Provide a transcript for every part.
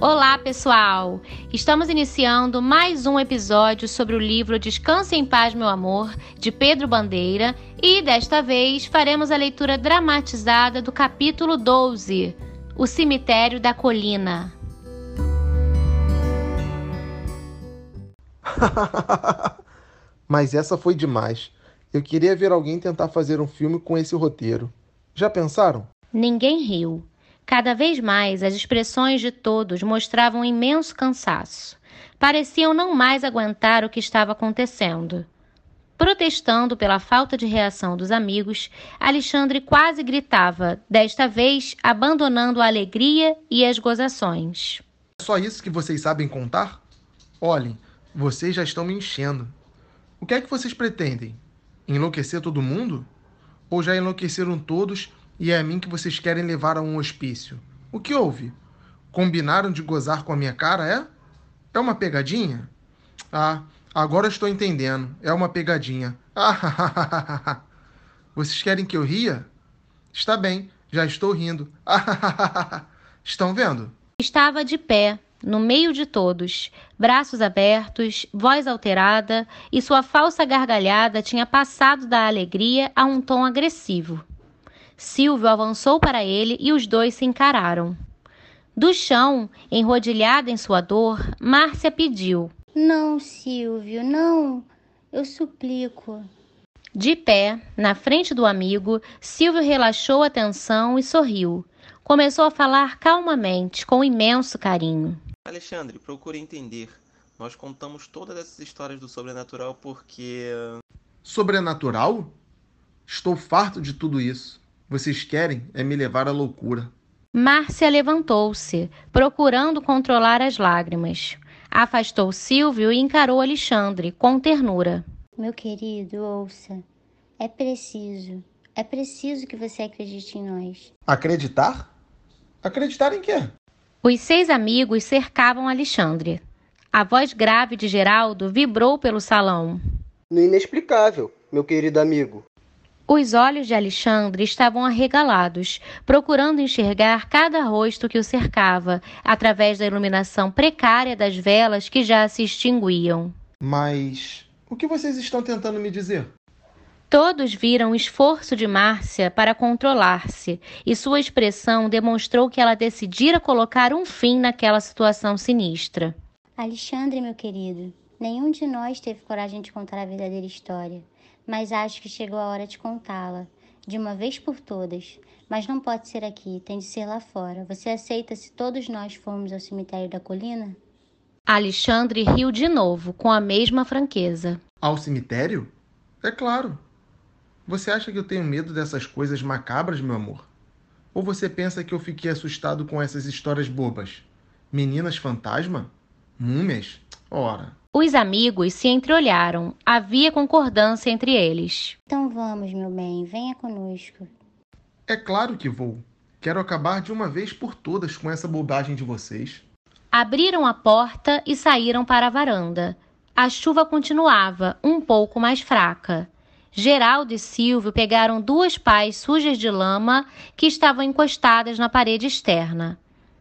Olá, pessoal! Estamos iniciando mais um episódio sobre o livro Descanse em Paz, Meu Amor, de Pedro Bandeira, e desta vez faremos a leitura dramatizada do capítulo 12, O Cemitério da Colina. Mas essa foi demais. Eu queria ver alguém tentar fazer um filme com esse roteiro. Já pensaram? Ninguém riu. Cada vez mais, as expressões de todos mostravam um imenso cansaço. Pareciam não mais aguentar o que estava acontecendo. Protestando pela falta de reação dos amigos, Alexandre quase gritava, desta vez abandonando a alegria e as gozações. É só isso que vocês sabem contar? Olhem, vocês já estão me enchendo. O que é que vocês pretendem? Enlouquecer todo mundo? Ou já enlouqueceram todos e é a mim que vocês querem levar a um hospício. O que houve? Combinaram de gozar com a minha cara, é? É uma pegadinha? Ah, agora estou entendendo. É uma pegadinha. Ah, vocês querem que eu ria? Está bem, já estou rindo. Estão vendo? Estava de pé, no meio de todos, braços abertos, voz alterada, e sua falsa gargalhada tinha passado da alegria a um tom agressivo. Silvio avançou para ele e os dois se encararam. Do chão, enrodilhada em sua dor, Márcia pediu: Não, Silvio, não. Eu suplico. De pé, na frente do amigo, Silvio relaxou a tensão e sorriu. Começou a falar calmamente, com imenso carinho. Alexandre, procure entender. Nós contamos todas essas histórias do sobrenatural porque. Sobrenatural? Estou farto de tudo isso. Vocês querem é me levar à loucura. Márcia levantou-se, procurando controlar as lágrimas. Afastou Silvio e encarou Alexandre com ternura. Meu querido, ouça. É preciso. É preciso que você acredite em nós. Acreditar? Acreditar em quê? Os seis amigos cercavam Alexandre. A voz grave de Geraldo vibrou pelo salão. No inexplicável, meu querido amigo. Os olhos de Alexandre estavam arregalados, procurando enxergar cada rosto que o cercava, através da iluminação precária das velas que já se extinguiam. Mas o que vocês estão tentando me dizer? Todos viram o esforço de Márcia para controlar-se, e sua expressão demonstrou que ela decidira colocar um fim naquela situação sinistra. Alexandre, meu querido, nenhum de nós teve coragem de contar a verdadeira história mas acho que chegou a hora de contá-la, de uma vez por todas. Mas não pode ser aqui, tem de ser lá fora. Você aceita se todos nós formos ao cemitério da colina? Alexandre riu de novo, com a mesma franqueza. Ao cemitério? É claro. Você acha que eu tenho medo dessas coisas macabras, meu amor? Ou você pensa que eu fiquei assustado com essas histórias bobas? Meninas fantasma? Múmias? Ora. Os amigos se entreolharam. Havia concordância entre eles. Então vamos, meu bem, venha conosco. É claro que vou. Quero acabar de uma vez por todas com essa bobagem de vocês. Abriram a porta e saíram para a varanda. A chuva continuava, um pouco mais fraca. Geraldo e Silvio pegaram duas pás sujas de lama que estavam encostadas na parede externa.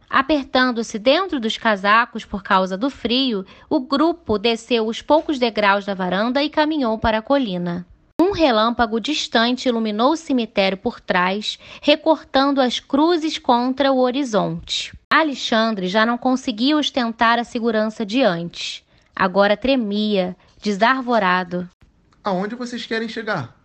Apertando-se dentro dos casacos por causa do frio, o grupo desceu os poucos degraus da varanda e caminhou para a colina. Um relâmpago distante iluminou o cemitério por trás, recortando as cruzes contra o horizonte. Alexandre já não conseguia ostentar a segurança de antes. Agora tremia, desarvorado. Aonde vocês querem chegar?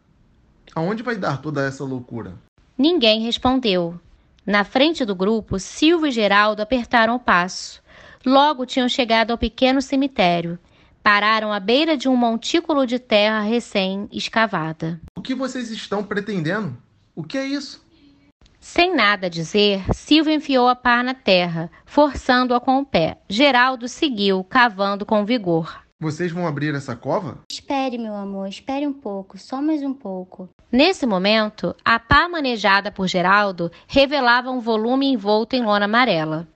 Aonde vai dar toda essa loucura? Ninguém respondeu. Na frente do grupo, Silvio e Geraldo apertaram o passo. Logo tinham chegado ao pequeno cemitério. Pararam à beira de um montículo de terra recém-escavada. O que vocês estão pretendendo? O que é isso? Sem nada dizer, Silvio enfiou a pá na terra, forçando-a com o pé. Geraldo seguiu, cavando com vigor. Vocês vão abrir essa cova? Espere, meu amor, espere um pouco, só mais um pouco. Nesse momento, a pá manejada por Geraldo revelava um volume envolto em lona amarela.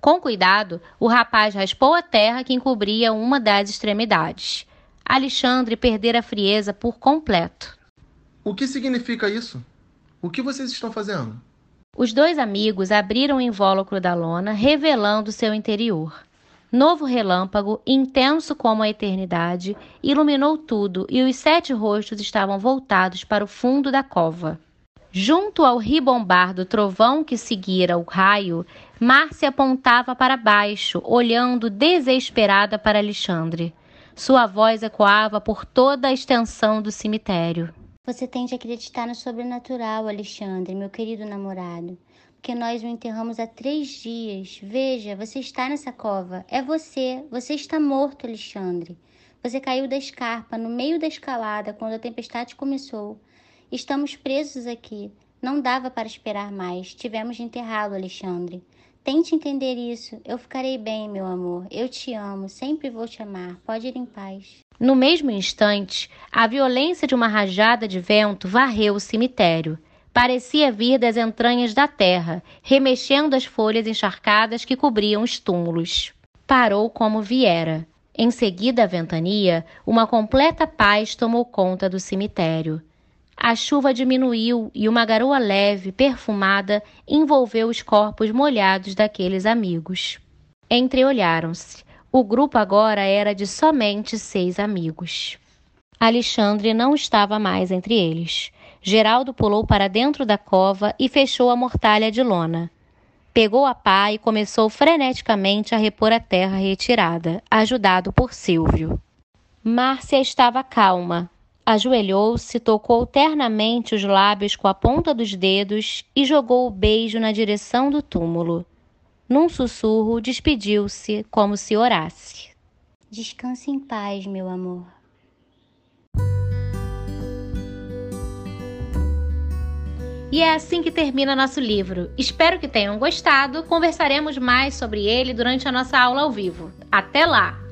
Com cuidado, o rapaz raspou a terra que encobria uma das extremidades. Alexandre perdera a frieza por completo. O que significa isso? O que vocês estão fazendo? Os dois amigos abriram o invólucro da lona, revelando seu interior. Novo relâmpago, intenso como a eternidade, iluminou tudo e os sete rostos estavam voltados para o fundo da cova. Junto ao ribombar do trovão que seguira o raio, Márcia apontava para baixo, olhando desesperada para Alexandre. Sua voz ecoava por toda a extensão do cemitério. Você tende a acreditar no sobrenatural, Alexandre, meu querido namorado porque nós o enterramos há três dias. Veja, você está nessa cova. É você. Você está morto, Alexandre. Você caiu da escarpa no meio da escalada quando a tempestade começou. Estamos presos aqui. Não dava para esperar mais. Tivemos de enterrá-lo, Alexandre. Tente entender isso. Eu ficarei bem, meu amor. Eu te amo. Sempre vou te amar. Pode ir em paz. No mesmo instante, a violência de uma rajada de vento varreu o cemitério parecia vir das entranhas da terra, remexendo as folhas encharcadas que cobriam os túmulos. Parou como viera. Em seguida a ventania, uma completa paz tomou conta do cemitério. A chuva diminuiu e uma garoa leve, perfumada, envolveu os corpos molhados daqueles amigos. Entreolharam-se. O grupo agora era de somente seis amigos. Alexandre não estava mais entre eles. Geraldo pulou para dentro da cova e fechou a mortalha de lona. Pegou a pá e começou freneticamente a repor a terra retirada, ajudado por Silvio. Márcia estava calma. Ajoelhou-se, tocou ternamente os lábios com a ponta dos dedos e jogou o beijo na direção do túmulo. Num sussurro, despediu-se como se orasse. Descanse em paz, meu amor. E é assim que termina nosso livro. Espero que tenham gostado. Conversaremos mais sobre ele durante a nossa aula ao vivo. Até lá!